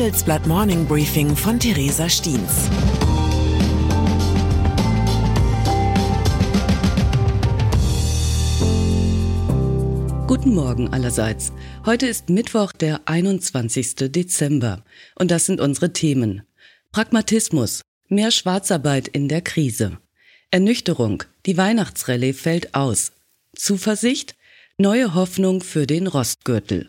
Handelsblatt Morning Briefing von Theresa Stiens. Guten Morgen allerseits. Heute ist Mittwoch, der 21. Dezember. Und das sind unsere Themen. Pragmatismus. Mehr Schwarzarbeit in der Krise. Ernüchterung. Die Weihnachtsrallye fällt aus. Zuversicht. Neue Hoffnung für den Rostgürtel.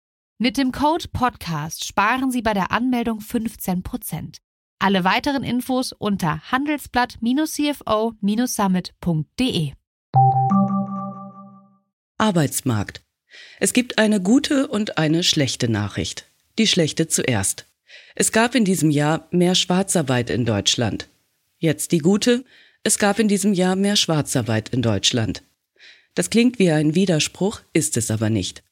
Mit dem Code Podcast sparen Sie bei der Anmeldung 15%. Alle weiteren Infos unter handelsblatt-cfo-summit.de. Arbeitsmarkt. Es gibt eine gute und eine schlechte Nachricht. Die schlechte zuerst. Es gab in diesem Jahr mehr Schwarzarbeit in Deutschland. Jetzt die gute. Es gab in diesem Jahr mehr Schwarzarbeit in Deutschland. Das klingt wie ein Widerspruch, ist es aber nicht.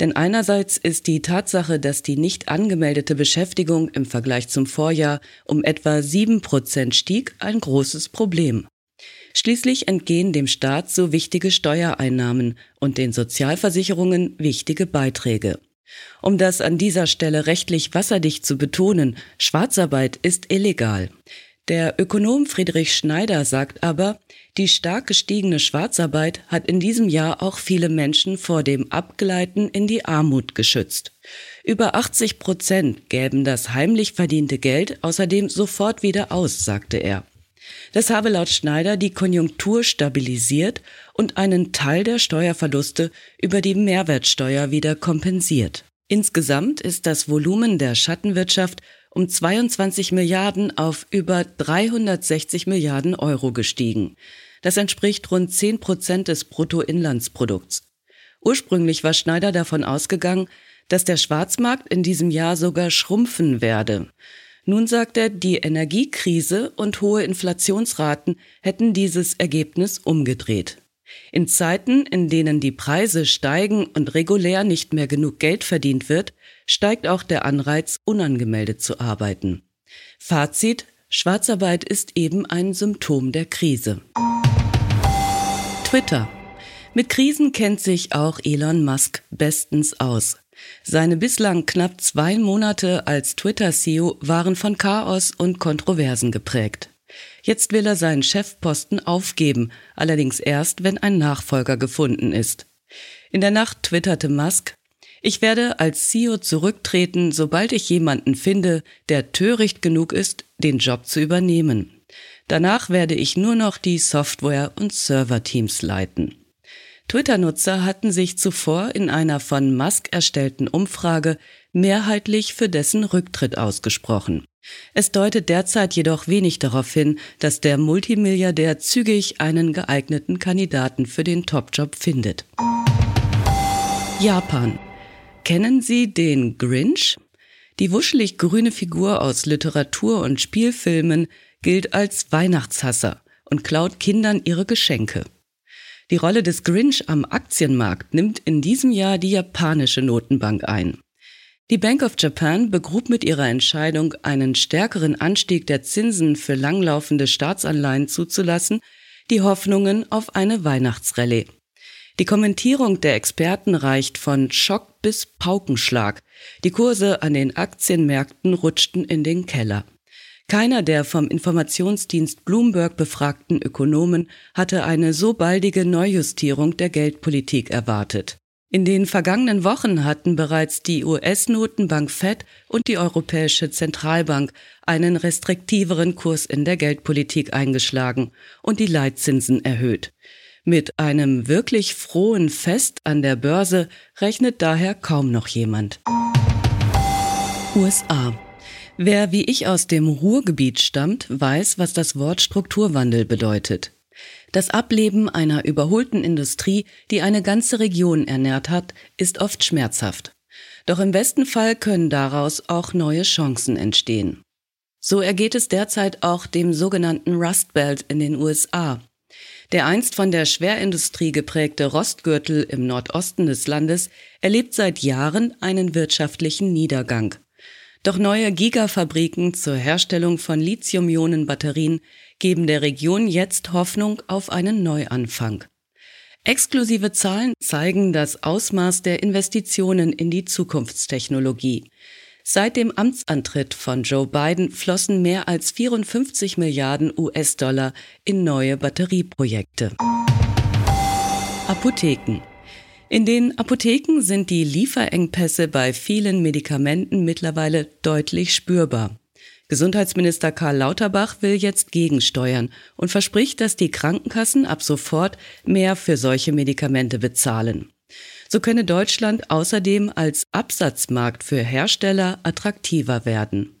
Denn einerseits ist die Tatsache, dass die nicht angemeldete Beschäftigung im Vergleich zum Vorjahr um etwa sieben Prozent stieg, ein großes Problem. Schließlich entgehen dem Staat so wichtige Steuereinnahmen und den Sozialversicherungen wichtige Beiträge. Um das an dieser Stelle rechtlich wasserdicht zu betonen, Schwarzarbeit ist illegal. Der Ökonom Friedrich Schneider sagt aber, die stark gestiegene Schwarzarbeit hat in diesem Jahr auch viele Menschen vor dem Abgleiten in die Armut geschützt. Über 80 Prozent gäben das heimlich verdiente Geld außerdem sofort wieder aus, sagte er. Das habe laut Schneider die Konjunktur stabilisiert und einen Teil der Steuerverluste über die Mehrwertsteuer wieder kompensiert. Insgesamt ist das Volumen der Schattenwirtschaft um 22 Milliarden auf über 360 Milliarden Euro gestiegen. Das entspricht rund 10 Prozent des Bruttoinlandsprodukts. Ursprünglich war Schneider davon ausgegangen, dass der Schwarzmarkt in diesem Jahr sogar schrumpfen werde. Nun sagt er, die Energiekrise und hohe Inflationsraten hätten dieses Ergebnis umgedreht. In Zeiten, in denen die Preise steigen und regulär nicht mehr genug Geld verdient wird, steigt auch der Anreiz, unangemeldet zu arbeiten. Fazit, Schwarzarbeit ist eben ein Symptom der Krise. Twitter. Mit Krisen kennt sich auch Elon Musk bestens aus. Seine bislang knapp zwei Monate als Twitter-CEO waren von Chaos und Kontroversen geprägt. Jetzt will er seinen Chefposten aufgeben, allerdings erst, wenn ein Nachfolger gefunden ist. In der Nacht twitterte Musk, ich werde als CEO zurücktreten, sobald ich jemanden finde, der töricht genug ist, den Job zu übernehmen. Danach werde ich nur noch die Software- und Serverteams leiten. Twitter-Nutzer hatten sich zuvor in einer von Musk erstellten Umfrage mehrheitlich für dessen Rücktritt ausgesprochen. Es deutet derzeit jedoch wenig darauf hin, dass der Multimilliardär zügig einen geeigneten Kandidaten für den Topjob findet. Japan. Kennen Sie den Grinch? Die wuschelig grüne Figur aus Literatur und Spielfilmen gilt als Weihnachtshasser und klaut Kindern ihre Geschenke. Die Rolle des Grinch am Aktienmarkt nimmt in diesem Jahr die japanische Notenbank ein. Die Bank of Japan begrub mit ihrer Entscheidung, einen stärkeren Anstieg der Zinsen für langlaufende Staatsanleihen zuzulassen, die Hoffnungen auf eine Weihnachtsrallye. Die Kommentierung der Experten reicht von Schock bis Paukenschlag. Die Kurse an den Aktienmärkten rutschten in den Keller. Keiner der vom Informationsdienst Bloomberg befragten Ökonomen hatte eine so baldige Neujustierung der Geldpolitik erwartet. In den vergangenen Wochen hatten bereits die US-Notenbank Fed und die Europäische Zentralbank einen restriktiveren Kurs in der Geldpolitik eingeschlagen und die Leitzinsen erhöht. Mit einem wirklich frohen Fest an der Börse rechnet daher kaum noch jemand. USA. Wer wie ich aus dem Ruhrgebiet stammt, weiß, was das Wort Strukturwandel bedeutet. Das Ableben einer überholten Industrie, die eine ganze Region ernährt hat, ist oft schmerzhaft. Doch im besten Fall können daraus auch neue Chancen entstehen. So ergeht es derzeit auch dem sogenannten Rust Belt in den USA. Der einst von der Schwerindustrie geprägte Rostgürtel im Nordosten des Landes erlebt seit Jahren einen wirtschaftlichen Niedergang. Doch neue Gigafabriken zur Herstellung von Lithium-Ionen-Batterien geben der Region jetzt Hoffnung auf einen Neuanfang. Exklusive Zahlen zeigen das Ausmaß der Investitionen in die Zukunftstechnologie. Seit dem Amtsantritt von Joe Biden flossen mehr als 54 Milliarden US-Dollar in neue Batterieprojekte. Apotheken. In den Apotheken sind die Lieferengpässe bei vielen Medikamenten mittlerweile deutlich spürbar. Gesundheitsminister Karl Lauterbach will jetzt gegensteuern und verspricht, dass die Krankenkassen ab sofort mehr für solche Medikamente bezahlen. So könne Deutschland außerdem als Absatzmarkt für Hersteller attraktiver werden.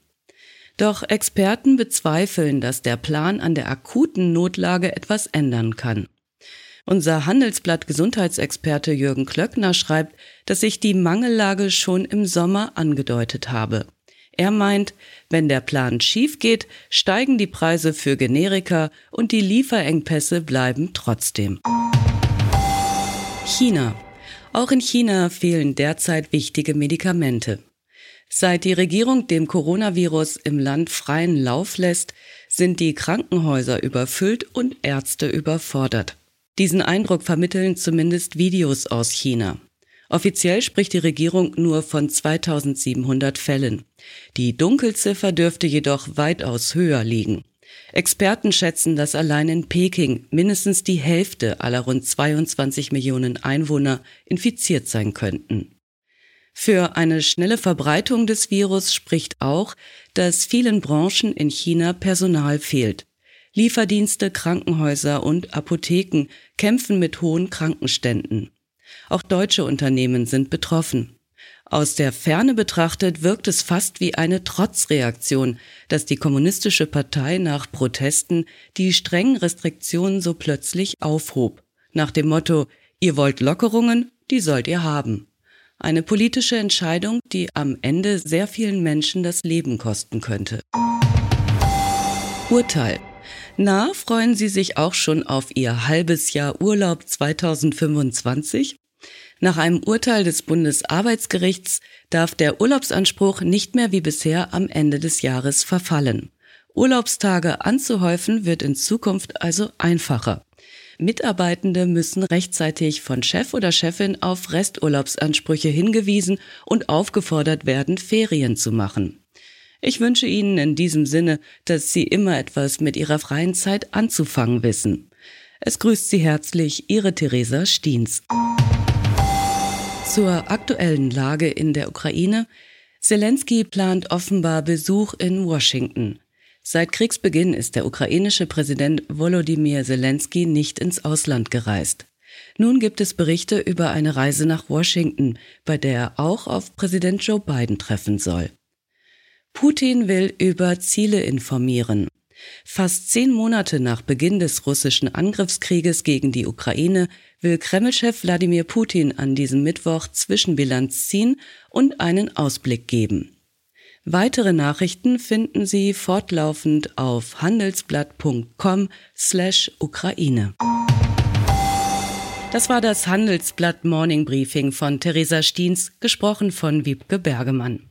Doch Experten bezweifeln, dass der Plan an der akuten Notlage etwas ändern kann. Unser Handelsblatt Gesundheitsexperte Jürgen Klöckner schreibt, dass sich die Mangellage schon im Sommer angedeutet habe. Er meint, wenn der Plan schief geht, steigen die Preise für Generika und die Lieferengpässe bleiben trotzdem. China. Auch in China fehlen derzeit wichtige Medikamente. Seit die Regierung dem Coronavirus im Land freien Lauf lässt, sind die Krankenhäuser überfüllt und Ärzte überfordert. Diesen Eindruck vermitteln zumindest Videos aus China. Offiziell spricht die Regierung nur von 2700 Fällen. Die Dunkelziffer dürfte jedoch weitaus höher liegen. Experten schätzen, dass allein in Peking mindestens die Hälfte aller rund 22 Millionen Einwohner infiziert sein könnten. Für eine schnelle Verbreitung des Virus spricht auch, dass vielen Branchen in China Personal fehlt. Lieferdienste, Krankenhäuser und Apotheken kämpfen mit hohen Krankenständen. Auch deutsche Unternehmen sind betroffen. Aus der Ferne betrachtet wirkt es fast wie eine Trotzreaktion, dass die Kommunistische Partei nach Protesten die strengen Restriktionen so plötzlich aufhob. Nach dem Motto, ihr wollt Lockerungen, die sollt ihr haben. Eine politische Entscheidung, die am Ende sehr vielen Menschen das Leben kosten könnte. Urteil. Na, freuen Sie sich auch schon auf Ihr halbes Jahr Urlaub 2025? Nach einem Urteil des Bundesarbeitsgerichts darf der Urlaubsanspruch nicht mehr wie bisher am Ende des Jahres verfallen. Urlaubstage anzuhäufen wird in Zukunft also einfacher. Mitarbeitende müssen rechtzeitig von Chef oder Chefin auf Resturlaubsansprüche hingewiesen und aufgefordert werden, Ferien zu machen. Ich wünsche Ihnen in diesem Sinne, dass Sie immer etwas mit Ihrer freien Zeit anzufangen wissen. Es grüßt Sie herzlich Ihre Theresa Stiens. Zur aktuellen Lage in der Ukraine. Zelensky plant offenbar Besuch in Washington. Seit Kriegsbeginn ist der ukrainische Präsident Volodymyr Zelensky nicht ins Ausland gereist. Nun gibt es Berichte über eine Reise nach Washington, bei der er auch auf Präsident Joe Biden treffen soll. Putin will über Ziele informieren. Fast zehn Monate nach Beginn des russischen Angriffskrieges gegen die Ukraine will Kremlchef Wladimir Putin an diesem Mittwoch Zwischenbilanz ziehen und einen Ausblick geben. Weitere Nachrichten finden Sie fortlaufend auf handelsblatt.com slash Ukraine. Das war das Handelsblatt Morning Briefing von Theresa Stiens, gesprochen von Wiebke Bergemann.